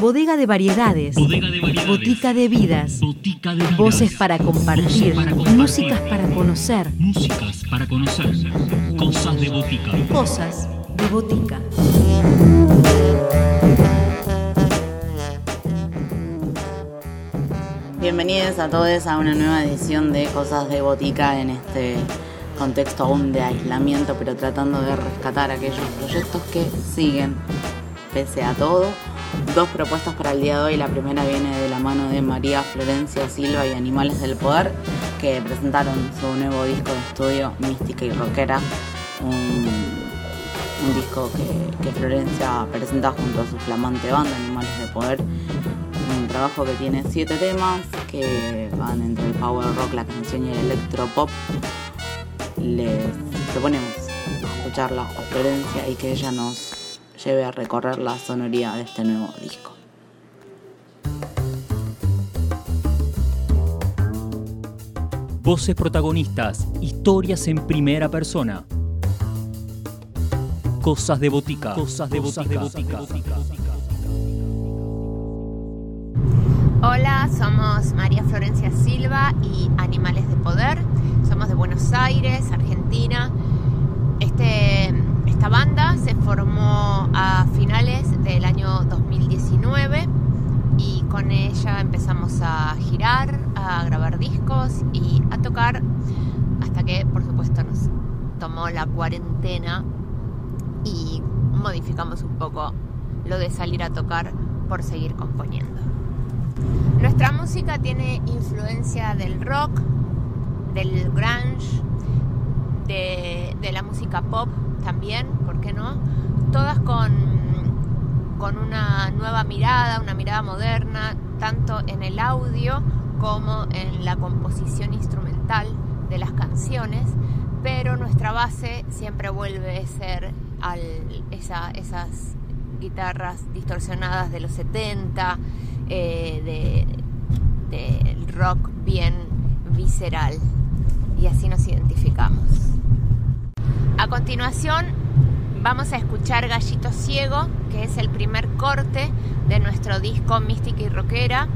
Bodega de variedades. Bodega de variedades. Botica de vidas. Botica de vidas. Voces para compartir. Voces para compartir. Músicas para conocer. Músicas para conocer. Cosas de botica. Cosas de botica. Bienvenidos a todos a una nueva edición de Cosas de Botica en este contexto aún de aislamiento, pero tratando de rescatar aquellos proyectos que siguen pese a todo. Dos propuestas para el día de hoy. La primera viene de la mano de María Florencia Silva y Animales del Poder, que presentaron su nuevo disco de estudio, Mística y Rockera. Un, disco que Florencia presenta junto a su flamante banda, Animales del Poder un trabajo que tiene siete temas que van entre el power rock, la canción y el electropop. Les proponemos escucharla a Florencia y que ella nos lleve a recorrer la sonoría de este nuevo disco. Voces protagonistas. Historias en primera persona. Cosas de botica. Cosas de botica. Hola, somos María Florencia Silva y Animales de Poder. De Buenos Aires, Argentina. Este, esta banda se formó a finales del año 2019 y con ella empezamos a girar, a grabar discos y a tocar hasta que por supuesto nos tomó la cuarentena y modificamos un poco lo de salir a tocar por seguir componiendo. Nuestra música tiene influencia del rock, del grunge, de, de, la música pop también, ¿por qué no? Todas con, con una nueva mirada, una mirada moderna, tanto en el audio como en la composición instrumental de las canciones, pero nuestra base siempre vuelve a ser al, esa, esas guitarras distorsionadas de los 70, eh, de, de rock bien visceral y así nos identificamos. A continuación vamos a escuchar Gallito Ciego, que es el primer corte de nuestro disco Mística y Rockera.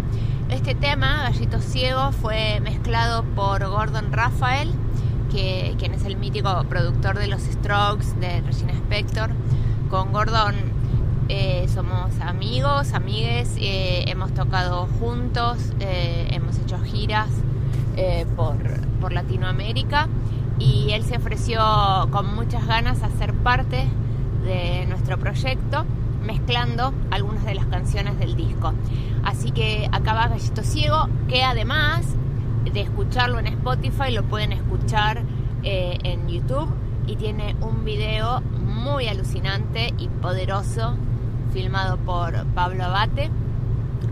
Este tema, Gallito Ciego, fue mezclado por Gordon Raphael, que, quien es el mítico productor de los Strokes, de Regina Spector. Con Gordon eh, somos amigos, amigues, eh, hemos tocado juntos, eh, hemos hecho giras eh, por, Latinoamérica y él se ofreció con muchas ganas a ser parte de nuestro proyecto mezclando algunas de las canciones del disco. Así que acá va Gallito Ciego, que además de escucharlo en Spotify lo pueden escuchar en YouTube y tiene un video muy alucinante y poderoso filmado por Pablo Abate.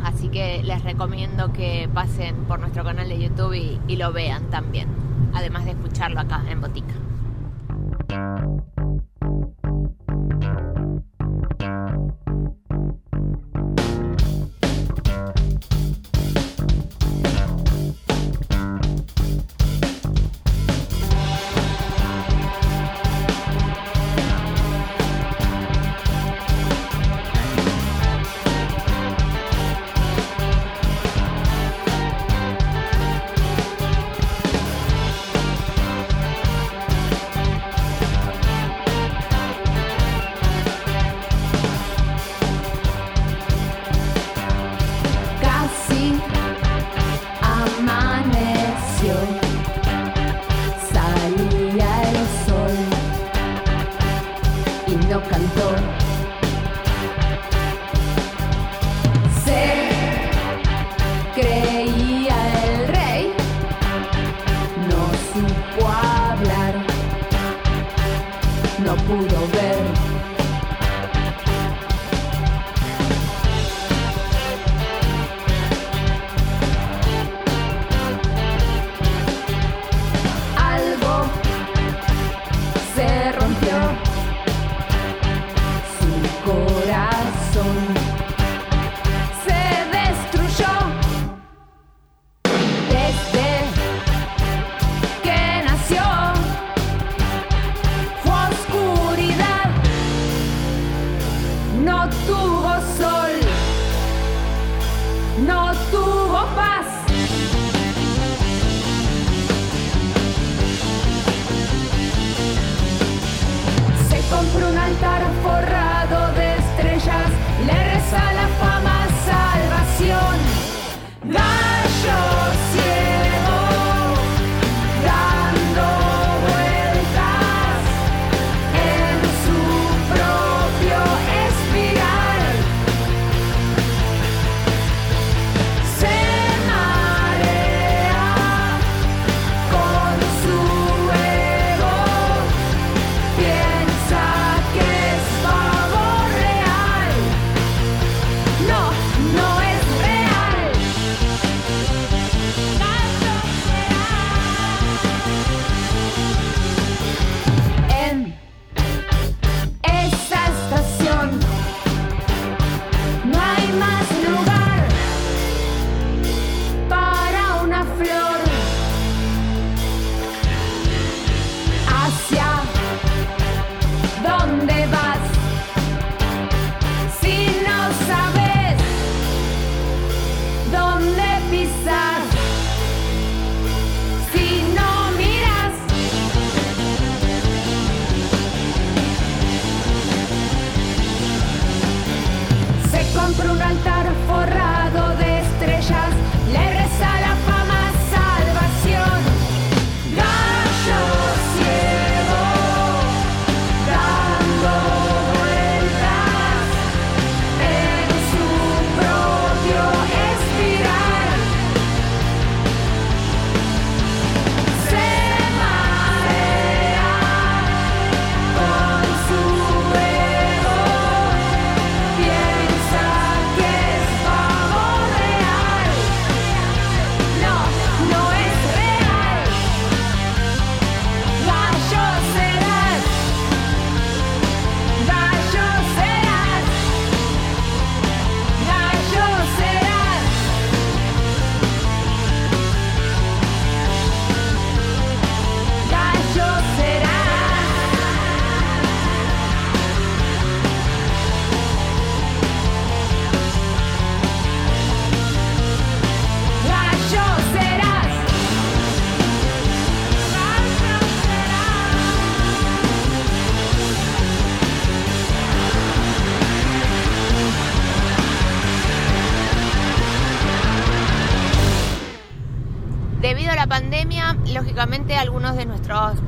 Así que les recomiendo que pasen por nuestro canal de YouTube y, lo vean también, además de escucharlo acá en Botica.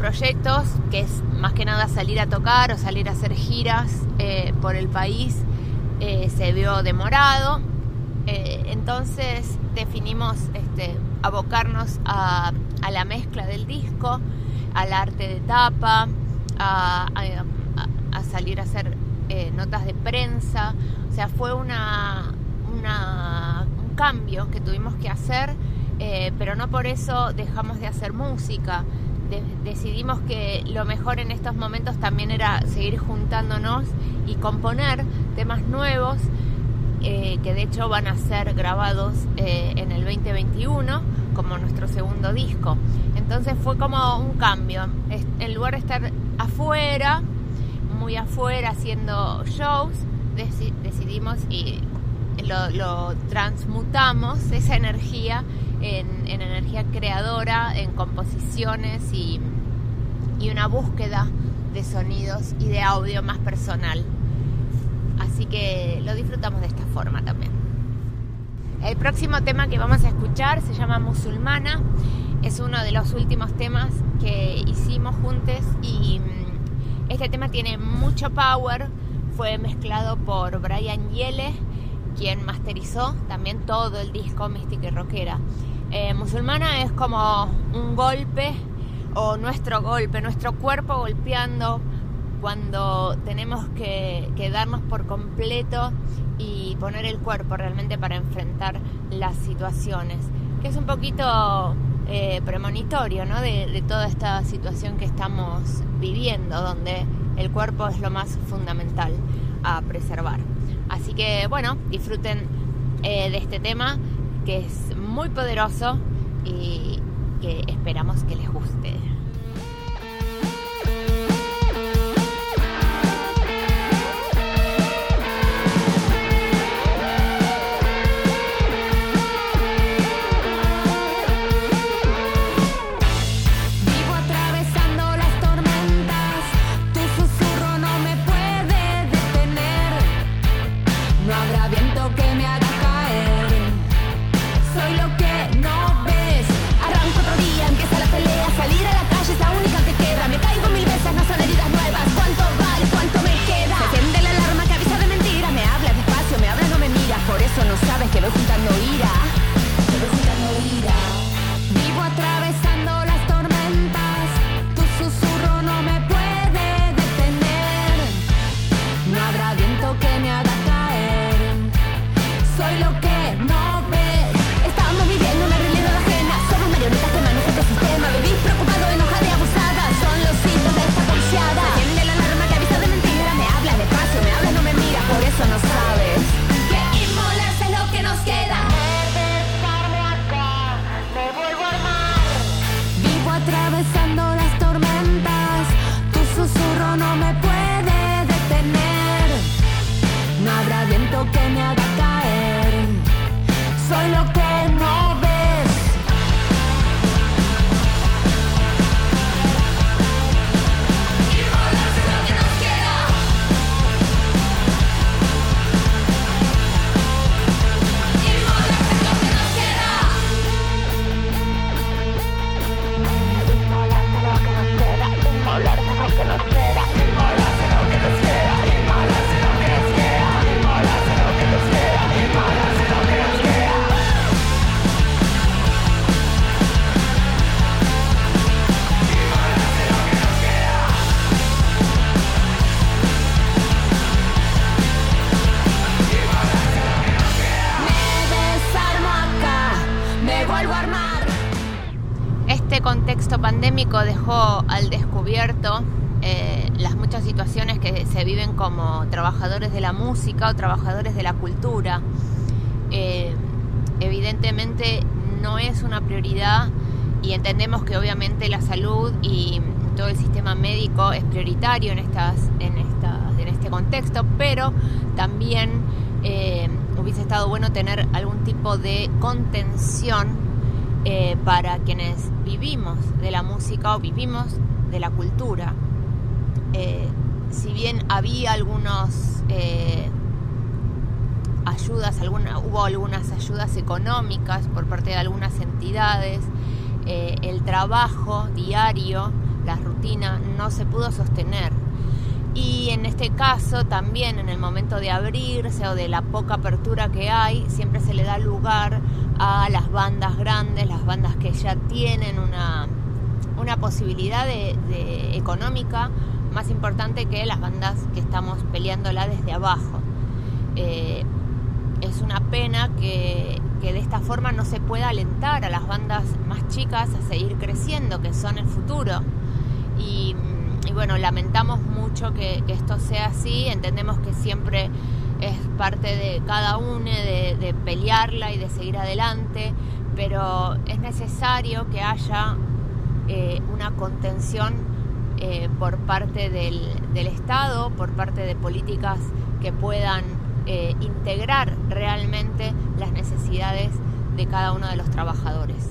Proyectos, que es más que nada salir a tocar o salir a hacer giras eh, por el país, eh, se vio demorado. Eh, entonces definimos este, abocarnos a, la mezcla del disco, al arte de tapa, a, salir a hacer notas de prensa. O sea, fue una, un cambio que tuvimos que hacer, pero no por eso dejamos de hacer música. De- decidimos que lo mejor en estos momentos también era seguir juntándonos y componer temas nuevos eh, que de hecho van a ser grabados eh, en el 2021 como nuestro segundo disco. Entonces fue como un cambio. En lugar de estar afuera, muy afuera haciendo shows, deci- decidimos y lo transmutamos esa energía en, en energía creadora, en composiciones y, y una búsqueda de sonidos y de audio más personal. Así que lo disfrutamos de esta forma también. El próximo tema que vamos a escuchar se llama Musulmana. Es uno de los últimos temas que hicimos juntos y mm, este tema tiene mucho power. Fue mezclado por Brian Yele, quien masterizó también todo el disco Mística y Rockera. Eh, Musulmana es como un golpe o nuestro golpe, nuestro cuerpo golpeando cuando tenemos que, que darnos por completo y poner el cuerpo realmente para enfrentar las situaciones, que es un poquito eh, premonitorio ¿no? de, de toda esta situación que estamos viviendo, donde el cuerpo es lo más fundamental a preservar. Así que bueno, disfruten eh, de este tema que es muy poderoso y que esperamos que les guste. atravesando las tormentas. Tu susurro no me puede detener. No habrá viento que me pandémico dejó al descubierto eh, las muchas situaciones que se viven como trabajadores de la música o trabajadores de la cultura. Eh, evidentemente no es una prioridad y entendemos que obviamente la salud y todo el sistema médico es prioritario en, estas, en, estas- en este contexto, pero también eh, hubiese estado bueno tener algún tipo de contención eh, para quienes vivimos de la música o vivimos de la cultura. Eh, si bien había algunos eh, ayudas, alguna, hubo algunas ayudas económicas por parte de algunas entidades, eh, el trabajo diario, la rutina no se pudo sostener. Y en este caso también en el momento de abrirse o de la poca apertura que hay, siempre se le da lugar a las bandas grandes, las bandas que ya tienen una, una posibilidad de, económica más importante que las bandas que estamos peleándola desde abajo. Eh, es una pena que, que de esta forma no se pueda alentar a las bandas más chicas a seguir creciendo, que son el futuro. Y, bueno, lamentamos mucho que esto sea así, entendemos que siempre es parte de cada uno de, pelearla y de seguir adelante, pero es necesario que haya eh, una contención eh, por parte del, Estado, por parte de políticas que puedan eh, integrar realmente las necesidades de cada uno de los trabajadores.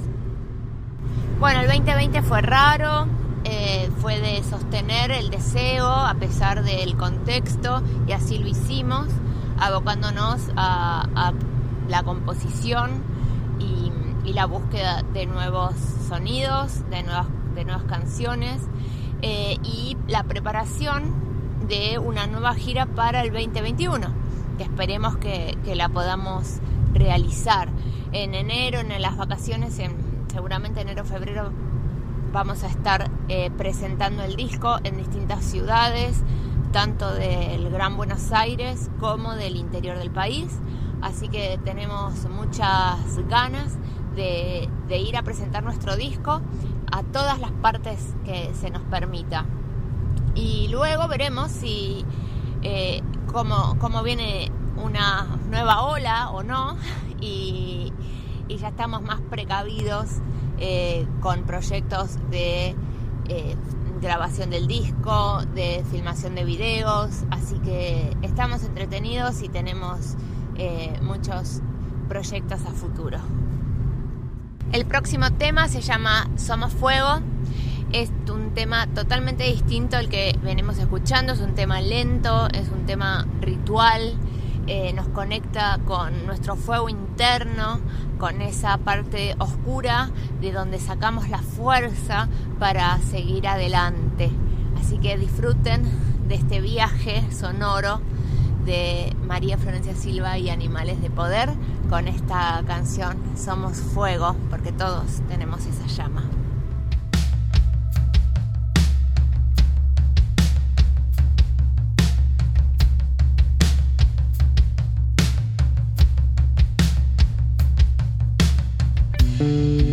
Bueno, el 2020 fue raro, fue de sostener el deseo a pesar del contexto y así lo hicimos, abocándonos a, la composición y, la búsqueda de nuevos sonidos, de nuevas, canciones eh, y la preparación de una nueva gira para el 2021, que esperemos que, que la podamos realizar. En enero, en las vacaciones, en, seguramente enero, febrero, vamos a estar eh, presentando el disco en distintas ciudades, tanto del Gran Buenos Aires como del interior del país. Así que tenemos muchas ganas de, ir a presentar nuestro disco a todas las partes que se nos permita. Y luego veremos si eh, cómo, viene una nueva ola o no. Y, y ya estamos más precavidos eh, con proyectos de eh, grabación del disco, de filmación de videos. Así que estamos entretenidos y tenemos eh, muchos proyectos a futuro. El próximo tema se llama Somos Fuego. Es un tema totalmente distinto al que venimos escuchando. Es un tema lento, es un tema ritual. Eh, nos conecta con nuestro fuego interno, con esa parte oscura de donde sacamos la fuerza para seguir adelante. Así que disfruten de este viaje sonoro de María Florencia Silva y Animales de Poder con esta canción Somos Fuego, porque todos tenemos esa llama. Somos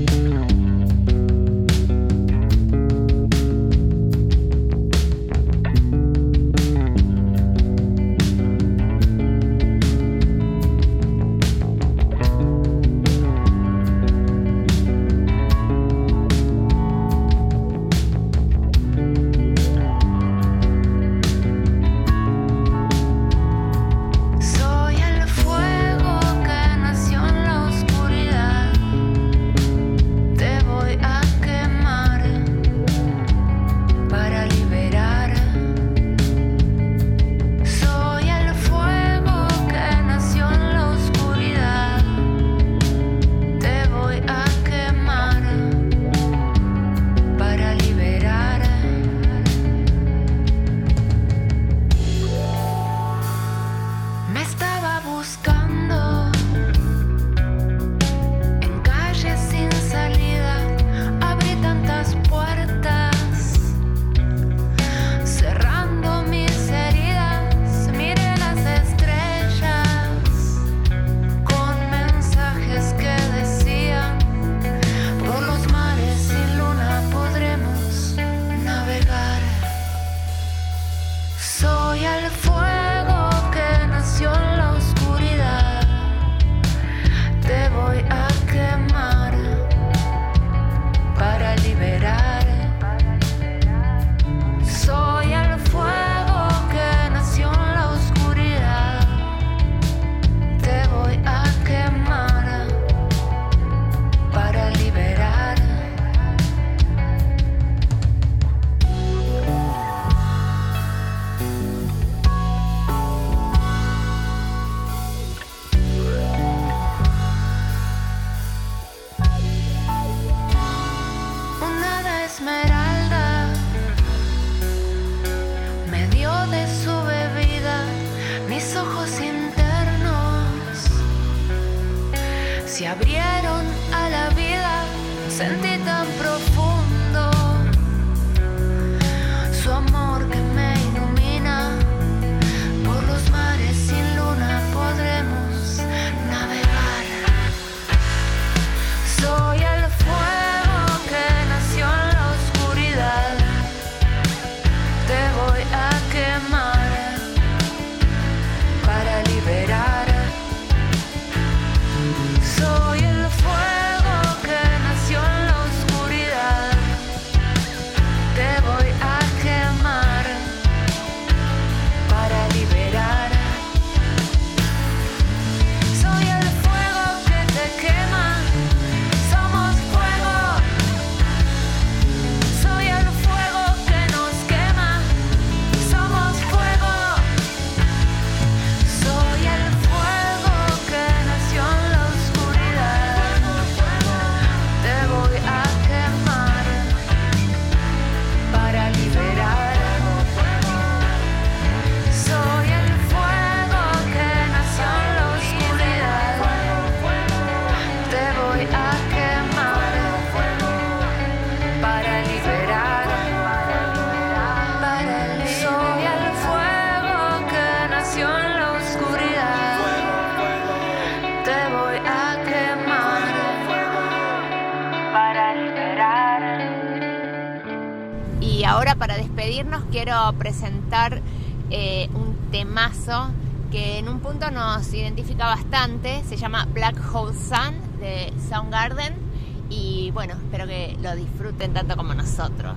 nos identifica bastante. Se llama Black Hole Sun de Soundgarden. Y bueno, espero que lo disfruten tanto como nosotros.